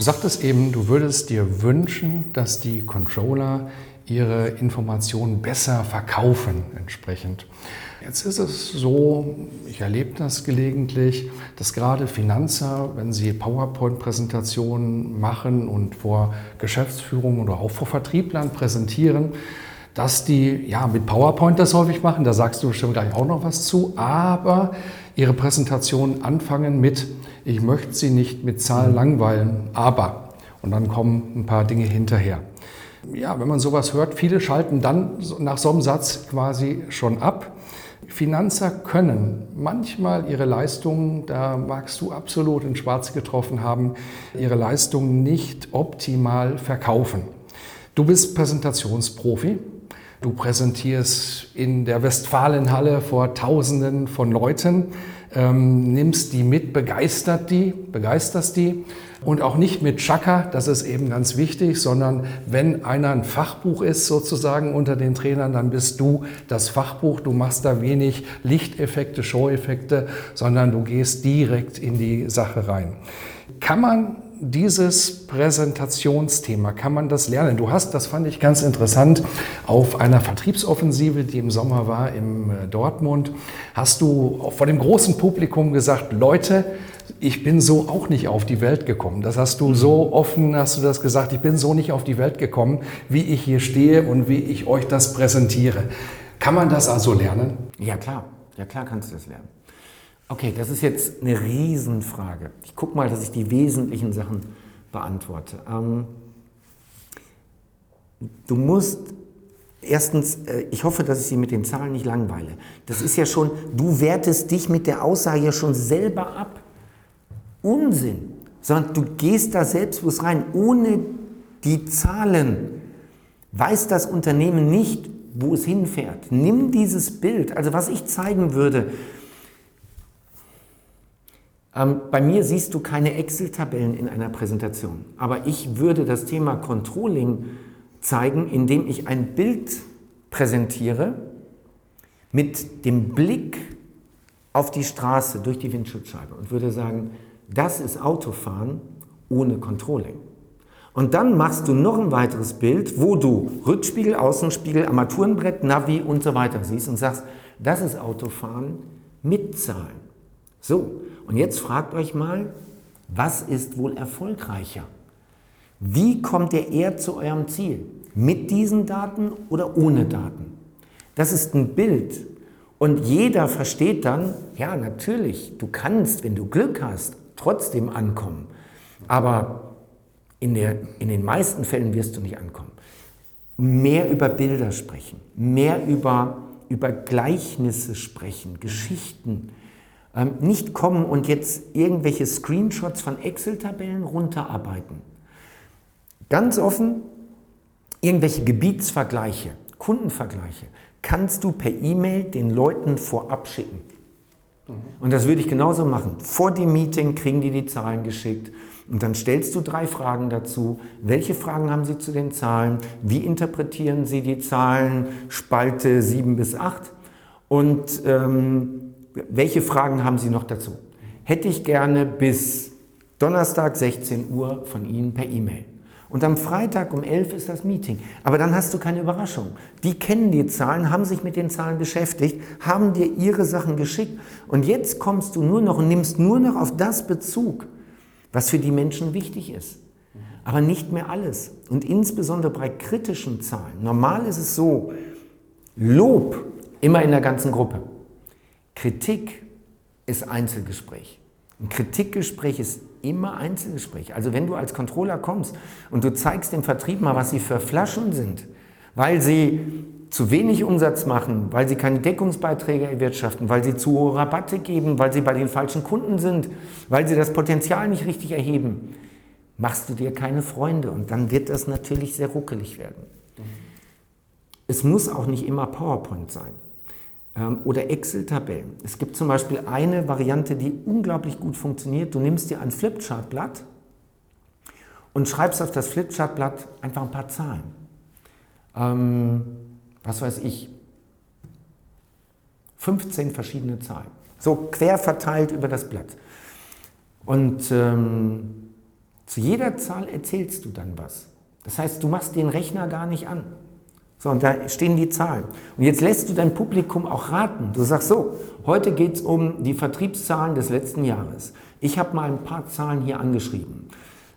Du sagtest eben, du würdest dir wünschen, dass die Controller ihre Informationen besser verkaufen entsprechend. Jetzt ist es so, ich erlebe das gelegentlich, dass gerade Finanzer, wenn sie PowerPoint-Präsentationen machen und vor Geschäftsführung oder auch vor Vertrieblern präsentieren, dass die ja mit PowerPoint das häufig machen, da sagst du bestimmt gleich auch noch was zu, aber ihre Präsentation anfangen mit ich möchte Sie nicht mit Zahlen langweilen, aber. Und dann kommen ein paar Dinge hinterher. Ja, wenn man sowas hört, viele schalten dann nach so einem Satz quasi schon ab. Finanzer können manchmal ihre Leistungen, da magst du absolut in Schwarz getroffen haben, ihre Leistungen nicht optimal verkaufen. Du bist Präsentationsprofi. Du präsentierst in der Westfalenhalle vor Tausenden von Leuten ähm, nimmst die mit, begeistert die, begeisterst die und auch nicht mit Chaka, das ist eben ganz wichtig, sondern wenn einer ein Fachbuch ist sozusagen unter den Trainern, dann bist du das Fachbuch. Du machst da wenig Lichteffekte, Show-Effekte, sondern du gehst direkt in die Sache rein. Kann man dieses Präsentationsthema, kann man das lernen? Du hast, das fand ich ganz interessant, auf einer Vertriebsoffensive, die im Sommer war im äh, Dortmund, hast du vor dem großen Publikum gesagt, Leute, ich bin so auch nicht auf die Welt gekommen. Das hast du so offen, hast du das gesagt, ich bin so nicht auf die Welt gekommen, wie ich hier stehe und wie ich euch das präsentiere. Kann man das also lernen? Ja klar, ja klar kannst du das lernen. Okay, das ist jetzt eine Riesenfrage. Ich gucke mal, dass ich die wesentlichen Sachen beantworte. Ähm, du musst erstens, äh, ich hoffe, dass ich Sie mit den Zahlen nicht langweile. Das ist ja schon, du wertest dich mit der Aussage ja schon selber ab. Unsinn. Sondern du gehst da selbstbewusst rein. Ohne die Zahlen weiß das Unternehmen nicht, wo es hinfährt. Nimm dieses Bild. Also was ich zeigen würde, ähm, bei mir siehst du keine Excel-Tabellen in einer Präsentation, aber ich würde das Thema Controlling zeigen, indem ich ein Bild präsentiere mit dem Blick auf die Straße durch die Windschutzscheibe und würde sagen, das ist Autofahren ohne Controlling. Und dann machst du noch ein weiteres Bild, wo du Rückspiegel, Außenspiegel, Armaturenbrett, Navi und so weiter siehst und sagst, das ist Autofahren mit Zahlen. So, und jetzt fragt euch mal, was ist wohl erfolgreicher? Wie kommt ihr eher zu eurem Ziel? Mit diesen Daten oder ohne Daten? Das ist ein Bild. Und jeder versteht dann, ja, natürlich, du kannst, wenn du Glück hast, trotzdem ankommen. Aber in, der, in den meisten Fällen wirst du nicht ankommen. Mehr über Bilder sprechen, mehr über, über Gleichnisse sprechen, Geschichten ähm, nicht kommen und jetzt irgendwelche Screenshots von Excel-Tabellen runterarbeiten. Ganz offen, irgendwelche Gebietsvergleiche, Kundenvergleiche kannst du per E-Mail den Leuten vorab schicken. Mhm. Und das würde ich genauso machen. Vor dem Meeting kriegen die die Zahlen geschickt und dann stellst du drei Fragen dazu. Welche Fragen haben sie zu den Zahlen? Wie interpretieren sie die Zahlen? Spalte 7 bis 8. Und ähm, welche Fragen haben Sie noch dazu? Hätte ich gerne bis Donnerstag 16 Uhr von Ihnen per E-Mail. Und am Freitag um 11 ist das Meeting. Aber dann hast du keine Überraschung. Die kennen die Zahlen, haben sich mit den Zahlen beschäftigt, haben dir ihre Sachen geschickt. Und jetzt kommst du nur noch und nimmst nur noch auf das Bezug, was für die Menschen wichtig ist. Aber nicht mehr alles. Und insbesondere bei kritischen Zahlen. Normal ist es so, Lob immer in der ganzen Gruppe. Kritik ist Einzelgespräch. Ein Kritikgespräch ist immer Einzelgespräch. Also wenn du als Controller kommst und du zeigst dem Vertrieb mal, was sie für Flaschen sind, weil sie zu wenig Umsatz machen, weil sie keine Deckungsbeiträge erwirtschaften, weil sie zu hohe Rabatte geben, weil sie bei den falschen Kunden sind, weil sie das Potenzial nicht richtig erheben, machst du dir keine Freunde und dann wird das natürlich sehr ruckelig werden. Es muss auch nicht immer PowerPoint sein oder Excel-Tabellen. Es gibt zum Beispiel eine Variante, die unglaublich gut funktioniert. Du nimmst dir ein Flipchart-Blatt und schreibst auf das Flipchart-Blatt einfach ein paar Zahlen. Ähm, was weiß ich, 15 verschiedene Zahlen. So quer verteilt über das Blatt. Und ähm, zu jeder Zahl erzählst du dann was. Das heißt, du machst den Rechner gar nicht an. So, und da stehen die Zahlen. Und jetzt lässt du dein Publikum auch raten. Du sagst so, heute geht es um die Vertriebszahlen des letzten Jahres. Ich habe mal ein paar Zahlen hier angeschrieben.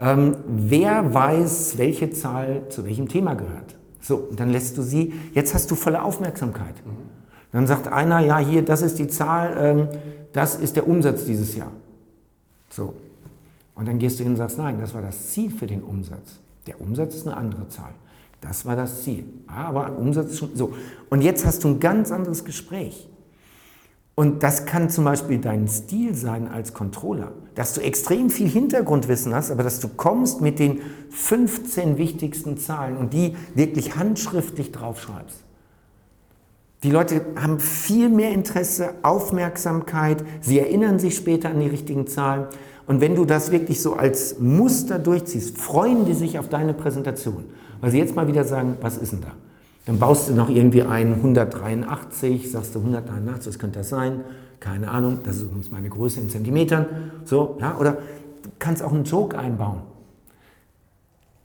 Ähm, wer weiß, welche Zahl zu welchem Thema gehört? So, und dann lässt du sie, jetzt hast du volle Aufmerksamkeit. Dann sagt einer, ja, hier, das ist die Zahl, ähm, das ist der Umsatz dieses Jahr. So. Und dann gehst du hin und sagst, nein, das war das Ziel für den Umsatz. Der Umsatz ist eine andere Zahl. Das war das Ziel. Aber Umsatz schon so. Und jetzt hast du ein ganz anderes Gespräch. Und das kann zum Beispiel dein Stil sein als Controller, dass du extrem viel Hintergrundwissen hast, aber dass du kommst mit den 15 wichtigsten Zahlen und die wirklich handschriftlich draufschreibst. Die Leute haben viel mehr Interesse, Aufmerksamkeit, sie erinnern sich später an die richtigen Zahlen. Und wenn du das wirklich so als Muster durchziehst, freuen die sich auf deine Präsentation. Weil sie jetzt mal wieder sagen, was ist denn da? Dann baust du noch irgendwie ein 183, sagst du 183, was könnte das sein? Keine Ahnung, das ist übrigens meine Größe in Zentimetern. So, ja, oder du kannst auch einen Joke einbauen.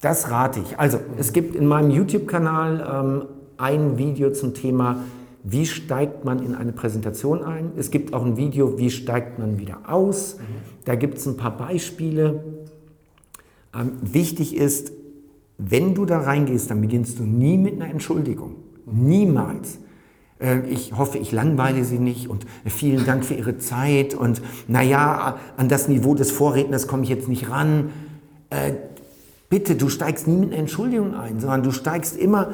Das rate ich. Also, es gibt in meinem YouTube-Kanal ähm, ein Video zum Thema, wie steigt man in eine Präsentation ein. Es gibt auch ein Video, wie steigt man wieder aus. Da gibt es ein paar Beispiele. Ähm, wichtig ist, wenn du da reingehst, dann beginnst du nie mit einer Entschuldigung. Niemals. Äh, ich hoffe, ich langweile Sie nicht und vielen Dank für Ihre Zeit und naja, an das Niveau des Vorredners komme ich jetzt nicht ran. Äh, bitte, du steigst nie mit einer Entschuldigung ein, sondern du steigst immer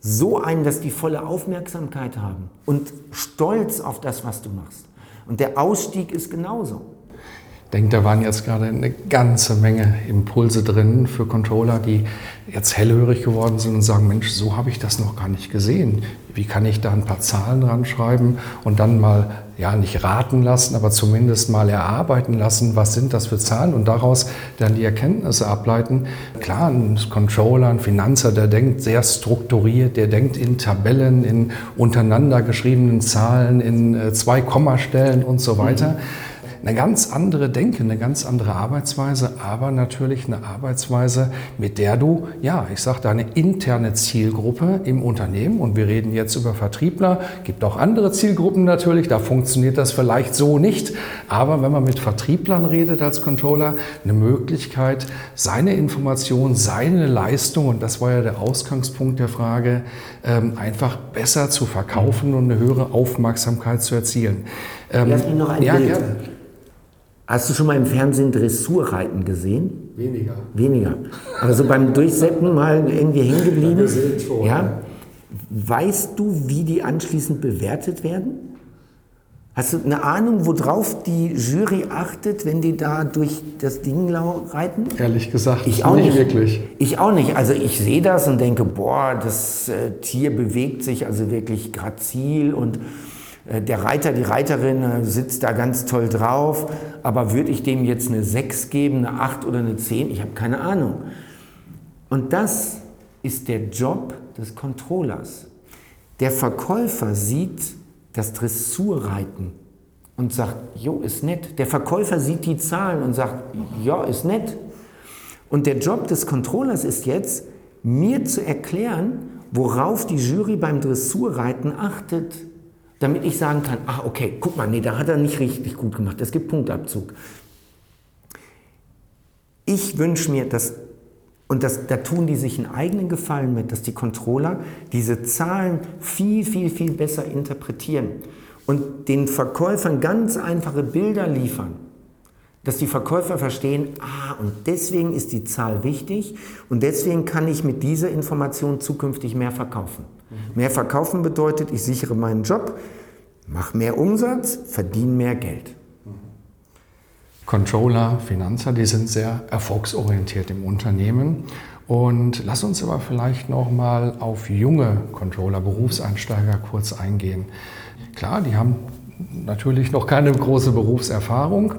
so ein, dass die volle Aufmerksamkeit haben und stolz auf das, was du machst. Und der Ausstieg ist genauso. Denke, da waren jetzt gerade eine ganze Menge Impulse drin für Controller, die jetzt hellhörig geworden sind und sagen, Mensch, so habe ich das noch gar nicht gesehen. Wie kann ich da ein paar Zahlen dran schreiben und dann mal, ja, nicht raten lassen, aber zumindest mal erarbeiten lassen, was sind das für Zahlen und daraus dann die Erkenntnisse ableiten. Klar, ein Controller, ein Finanzer, der denkt sehr strukturiert, der denkt in Tabellen, in untereinander geschriebenen Zahlen, in äh, zwei Kommastellen und so weiter. Mhm eine ganz andere Denke, eine ganz andere Arbeitsweise, aber natürlich eine Arbeitsweise, mit der du, ja, ich sage deine interne Zielgruppe im Unternehmen, und wir reden jetzt über Vertriebler, gibt auch andere Zielgruppen natürlich, da funktioniert das vielleicht so nicht, aber wenn man mit Vertrieblern redet als Controller, eine Möglichkeit, seine Information, seine Leistung, und das war ja der Ausgangspunkt der Frage, ähm, einfach besser zu verkaufen und eine höhere Aufmerksamkeit zu erzielen. Lass mich noch ein ja, Bild. Ja. Hast du schon mal im Fernsehen Dressurreiten gesehen? Weniger. Weniger. Aber so beim Durchsetzen mal irgendwie hängen geblieben? Ja, ja. Weißt du, wie die anschließend bewertet werden? Hast du eine Ahnung, worauf die Jury achtet, wenn die da durch das Ding reiten? Ehrlich gesagt, ich auch nicht, nicht wirklich. Ich auch nicht. Also ich sehe das und denke, boah, das äh, Tier bewegt sich also wirklich grazil und der Reiter, die Reiterin äh, sitzt da ganz toll drauf, aber würde ich dem jetzt eine 6 geben, eine 8 oder eine 10? Ich habe keine Ahnung. Und das ist der Job des Controllers. Der Verkäufer sieht das Dressurreiten und sagt, jo, ist nett. Der Verkäufer sieht die Zahlen und sagt, ja, ist nett. Und der Job des Controllers ist jetzt, mir zu erklären, worauf die Jury beim Dressurreiten achtet damit ich sagen kann, ach okay, guck mal, nee, da hat er nicht richtig gut gemacht, es gibt Punktabzug. Ich wünsche mir, dass, und das, da tun die sich einen eigenen Gefallen mit, dass die Controller diese Zahlen viel, viel, viel besser interpretieren und den Verkäufern ganz einfache Bilder liefern, dass die Verkäufer verstehen, ah, und deswegen ist die Zahl wichtig und deswegen kann ich mit dieser Information zukünftig mehr verkaufen. Mehr verkaufen bedeutet, ich sichere meinen Job, mache mehr Umsatz, verdiene mehr Geld. Controller, Finanzer, die sind sehr erfolgsorientiert im Unternehmen. Und lass uns aber vielleicht noch mal auf junge Controller, Berufseinsteiger kurz eingehen. Klar, die haben natürlich noch keine große Berufserfahrung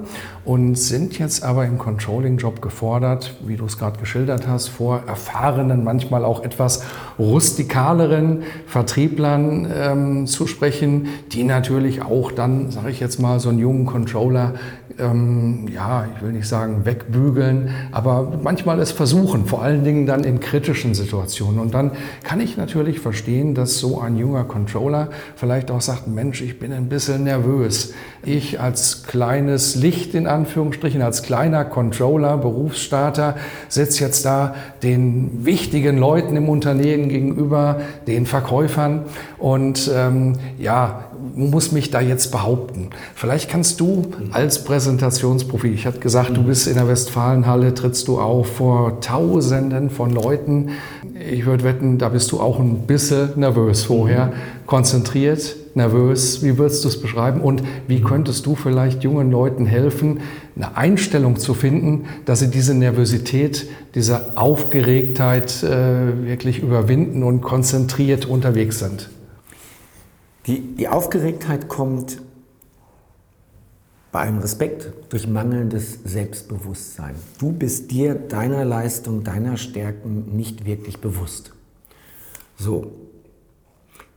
und sind jetzt aber im Controlling-Job gefordert, wie du es gerade geschildert hast, vor erfahrenen, manchmal auch etwas rustikaleren Vertrieblern ähm, zu sprechen, die natürlich auch dann, sage ich jetzt mal, so einen jungen Controller ähm, ja, ich will nicht sagen wegbügeln, aber manchmal es versuchen, vor allen Dingen dann in kritischen Situationen. Und dann kann ich natürlich verstehen, dass so ein junger Controller vielleicht auch sagt, Mensch, ich bin ein bisschen nervös. Ich als kleines Licht in Anführungsstrichen, als kleiner Controller, Berufsstarter, sitze jetzt da den wichtigen Leuten im Unternehmen gegenüber, den Verkäufern und ähm, ja, muss mich da jetzt behaupten. Vielleicht kannst du als Präsentationsprofi, ich hatte gesagt, du bist in der Westfalenhalle, trittst du auf vor Tausenden von Leuten. Ich würde wetten, da bist du auch ein bisschen nervös vorher, konzentriert, nervös. Wie würdest du es beschreiben? Und wie könntest du vielleicht jungen Leuten helfen, eine Einstellung zu finden, dass sie diese Nervosität, diese Aufgeregtheit äh, wirklich überwinden und konzentriert unterwegs sind? Die, die Aufgeregtheit kommt bei einem Respekt durch mangelndes Selbstbewusstsein. Du bist dir deiner Leistung, deiner Stärken nicht wirklich bewusst. So.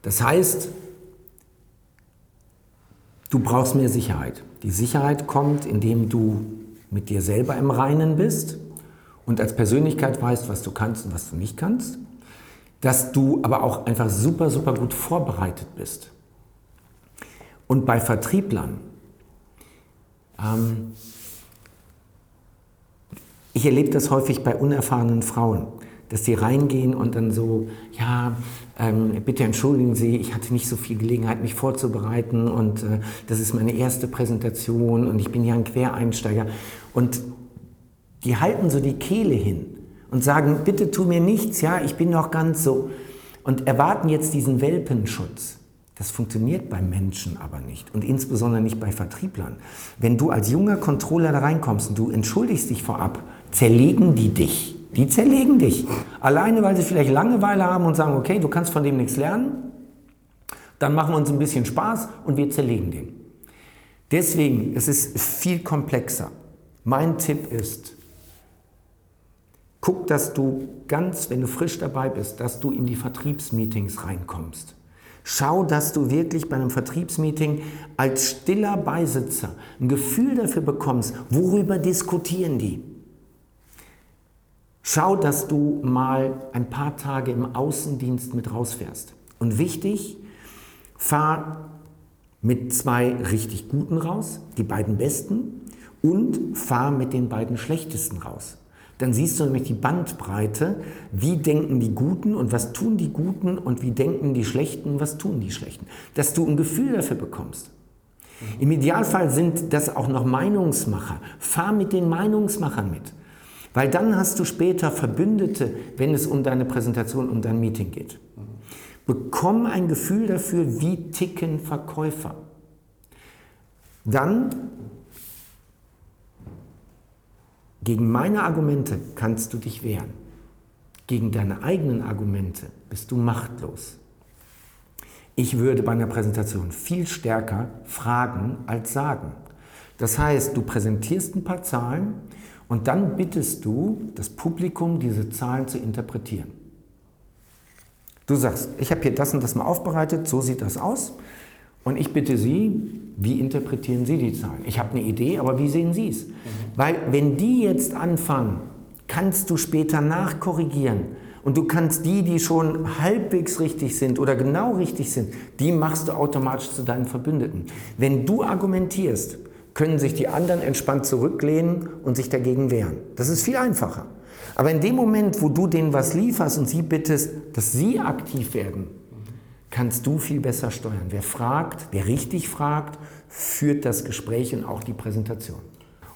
Das heißt, du brauchst mehr Sicherheit. Die Sicherheit kommt, indem du mit dir selber im Reinen bist und als Persönlichkeit weißt, was du kannst und was du nicht kannst. Dass du aber auch einfach super, super gut vorbereitet bist. Und bei Vertrieblern, ähm, ich erlebe das häufig bei unerfahrenen Frauen, dass sie reingehen und dann so, ja, ähm, bitte entschuldigen Sie, ich hatte nicht so viel Gelegenheit, mich vorzubereiten und äh, das ist meine erste Präsentation und ich bin ja ein Quereinsteiger. Und die halten so die Kehle hin und sagen, bitte tu mir nichts, ja, ich bin noch ganz so. Und erwarten jetzt diesen Welpenschutz. Das funktioniert beim Menschen aber nicht und insbesondere nicht bei Vertrieblern. Wenn du als junger Controller da reinkommst und du entschuldigst dich vorab, zerlegen die dich. Die zerlegen dich. Alleine, weil sie vielleicht Langeweile haben und sagen, okay, du kannst von dem nichts lernen, dann machen wir uns ein bisschen Spaß und wir zerlegen den. Deswegen, es ist viel komplexer. Mein Tipp ist, guck, dass du ganz, wenn du frisch dabei bist, dass du in die Vertriebsmeetings reinkommst. Schau, dass du wirklich bei einem Vertriebsmeeting als stiller Beisitzer ein Gefühl dafür bekommst, worüber diskutieren die. Schau, dass du mal ein paar Tage im Außendienst mit rausfährst. Und wichtig, fahr mit zwei richtig guten raus, die beiden besten, und fahr mit den beiden schlechtesten raus dann siehst du nämlich die Bandbreite, wie denken die Guten und was tun die Guten und wie denken die Schlechten, was tun die Schlechten. Dass du ein Gefühl dafür bekommst. Im Idealfall sind das auch noch Meinungsmacher. Fahr mit den Meinungsmachern mit. Weil dann hast du später Verbündete, wenn es um deine Präsentation, um dein Meeting geht. Bekomm ein Gefühl dafür, wie ticken Verkäufer. Dann gegen meine Argumente kannst du dich wehren. Gegen deine eigenen Argumente bist du machtlos. Ich würde bei einer Präsentation viel stärker fragen als sagen. Das heißt, du präsentierst ein paar Zahlen und dann bittest du das Publikum, diese Zahlen zu interpretieren. Du sagst, ich habe hier das und das mal aufbereitet, so sieht das aus. Und ich bitte Sie, wie interpretieren Sie die Zahlen? Ich habe eine Idee, aber wie sehen Sie es? Mhm. Weil wenn die jetzt anfangen, kannst du später nachkorrigieren. Und du kannst die, die schon halbwegs richtig sind oder genau richtig sind, die machst du automatisch zu deinen Verbündeten. Wenn du argumentierst, können sich die anderen entspannt zurücklehnen und sich dagegen wehren. Das ist viel einfacher. Aber in dem Moment, wo du denen was lieferst und sie bittest, dass sie aktiv werden, kannst du viel besser steuern. Wer fragt, wer richtig fragt, führt das Gespräch und auch die Präsentation.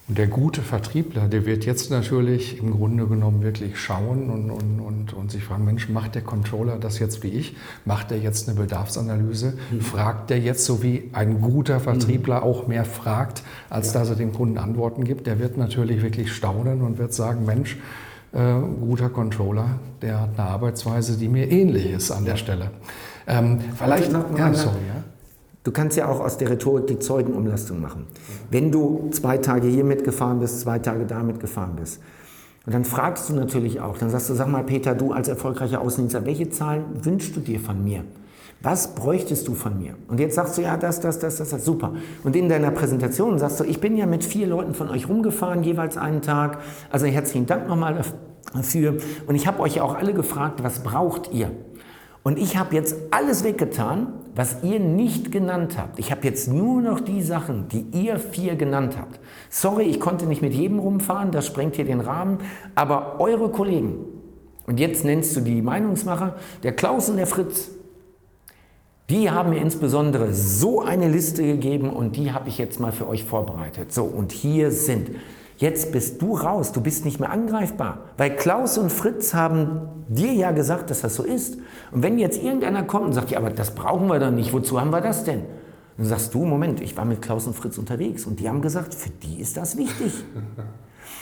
Und der gute Vertriebler, der wird jetzt natürlich im Grunde genommen wirklich schauen und, und, und, und sich fragen, Mensch, macht der Controller das jetzt wie ich? Macht er jetzt eine Bedarfsanalyse? Mhm. Fragt der jetzt so wie ein guter Vertriebler mhm. auch mehr fragt, als ja. dass er dem Kunden Antworten gibt? Der wird natürlich wirklich staunen und wird sagen, Mensch, äh, guter Controller, der hat eine Arbeitsweise, die mir ähnlich ist an der Stelle. Ähm, vielleicht noch, noch ja, sorry, ja. Du kannst ja auch aus der Rhetorik die Zeugenumlastung machen. Wenn du zwei Tage hier mitgefahren bist, zwei Tage da mitgefahren bist, und dann fragst du natürlich auch, dann sagst du, sag mal Peter, du als erfolgreicher Außendienstler, welche Zahlen wünschst du dir von mir? Was bräuchtest du von mir? Und jetzt sagst du, ja, das, das, das, das, das, super. Und in deiner Präsentation sagst du, ich bin ja mit vier Leuten von euch rumgefahren, jeweils einen Tag. Also herzlichen Dank nochmal dafür. Und ich habe euch ja auch alle gefragt, was braucht ihr? Und ich habe jetzt alles weggetan, was ihr nicht genannt habt. Ich habe jetzt nur noch die Sachen, die ihr vier genannt habt. Sorry, ich konnte nicht mit jedem rumfahren, das sprengt hier den Rahmen, aber eure Kollegen, und jetzt nennst du die Meinungsmacher, der Klaus und der Fritz, die haben mir insbesondere so eine Liste gegeben und die habe ich jetzt mal für euch vorbereitet. So, und hier sind Jetzt bist du raus, du bist nicht mehr angreifbar. Weil Klaus und Fritz haben dir ja gesagt, dass das so ist. Und wenn jetzt irgendeiner kommt und sagt, ja, aber das brauchen wir doch nicht, wozu haben wir das denn? Dann sagst du, Moment, ich war mit Klaus und Fritz unterwegs und die haben gesagt, für die ist das wichtig.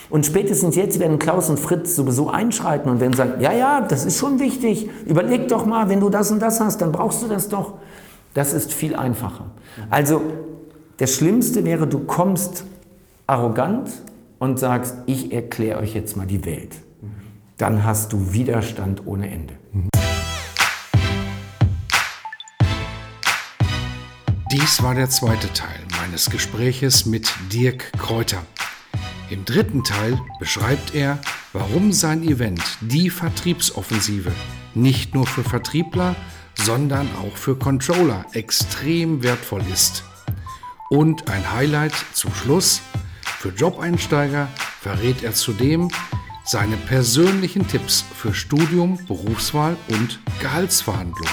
Und spätestens jetzt werden Klaus und Fritz sowieso einschreiten und werden sagen, ja, ja, das ist schon wichtig. Überleg doch mal, wenn du das und das hast, dann brauchst du das doch. Das ist viel einfacher. Also, das Schlimmste wäre, du kommst arrogant und sagst, ich erkläre euch jetzt mal die Welt, dann hast du Widerstand ohne Ende. Dies war der zweite Teil meines Gespräches mit Dirk Kräuter. Im dritten Teil beschreibt er, warum sein Event Die Vertriebsoffensive nicht nur für Vertriebler, sondern auch für Controller extrem wertvoll ist. Und ein Highlight zum Schluss, für Jobeinsteiger verrät er zudem seine persönlichen Tipps für Studium, Berufswahl und Gehaltsverhandlung.